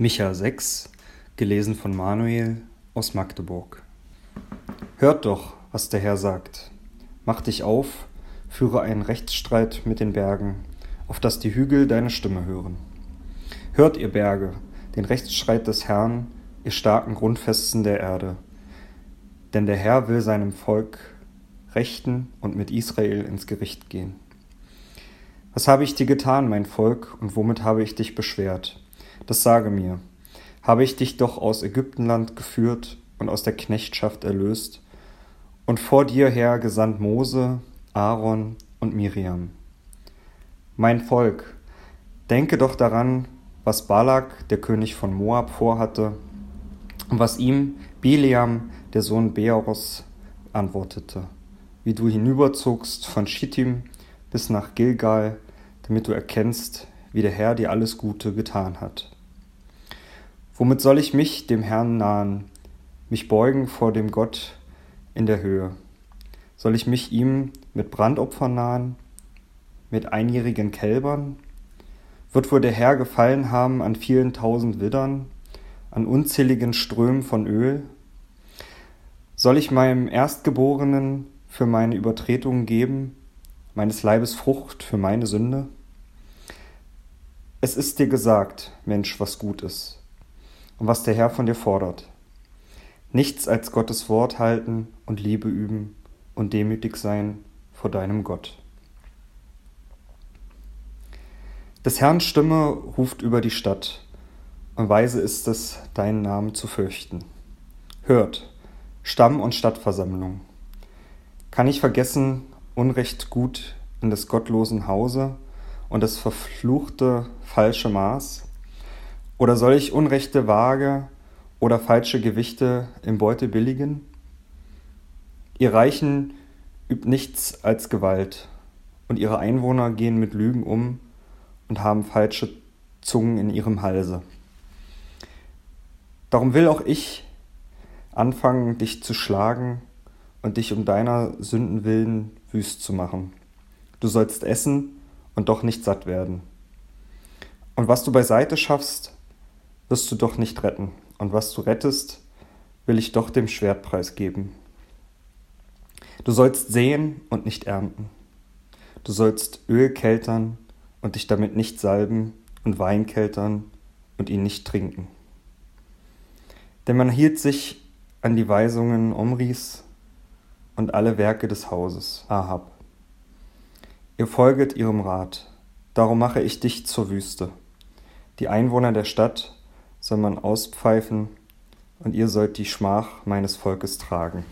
Micha 6, gelesen von Manuel aus Magdeburg. Hört doch, was der Herr sagt. Mach dich auf, führe einen Rechtsstreit mit den Bergen, auf dass die Hügel deine Stimme hören. Hört, ihr Berge, den Rechtsstreit des Herrn, ihr starken Grundfesten der Erde. Denn der Herr will seinem Volk rechten und mit Israel ins Gericht gehen. Was habe ich dir getan, mein Volk, und womit habe ich dich beschwert? Das sage mir, habe ich dich doch aus Ägyptenland geführt und aus der Knechtschaft erlöst und vor dir her gesandt Mose, Aaron und Miriam. Mein Volk, denke doch daran, was Balak, der König von Moab, vorhatte und was ihm Bileam, der Sohn Beoros, antwortete, wie du hinüberzogst von Schittim bis nach Gilgal, damit du erkennst, wie der Herr dir alles Gute getan hat. Womit soll ich mich dem Herrn nahen, mich beugen vor dem Gott in der Höhe? Soll ich mich ihm mit Brandopfern nahen, mit einjährigen Kälbern? Wird wohl der Herr gefallen haben an vielen tausend Widdern, an unzähligen Strömen von Öl? Soll ich meinem Erstgeborenen für meine Übertretungen geben, meines Leibes Frucht für meine Sünde? Es ist dir gesagt, Mensch, was gut ist und was der Herr von dir fordert. Nichts als Gottes Wort halten und Liebe üben und demütig sein vor deinem Gott. Des Herrn Stimme ruft über die Stadt, und weise ist es, deinen Namen zu fürchten. Hört, Stamm- und Stadtversammlung. Kann ich vergessen, Unrecht gut in des gottlosen Hause und das verfluchte falsche Maß? Oder soll ich unrechte Waage oder falsche Gewichte im Beute billigen? Ihr Reichen übt nichts als Gewalt, und ihre Einwohner gehen mit Lügen um und haben falsche Zungen in ihrem Halse. Darum will auch ich anfangen, dich zu schlagen und dich um deiner Sünden willen wüst zu machen. Du sollst essen und doch nicht satt werden. Und was du beiseite schaffst, wirst du doch nicht retten, und was du rettest, will ich doch dem Schwertpreis geben. Du sollst säen und nicht ernten. Du sollst Öl keltern und dich damit nicht salben und Wein keltern und ihn nicht trinken. Denn man hielt sich an die Weisungen Omris und alle Werke des Hauses Ahab. Ihr folget ihrem Rat, darum mache ich dich zur Wüste. Die Einwohner der Stadt soll man auspfeifen, und ihr sollt die Schmach meines Volkes tragen.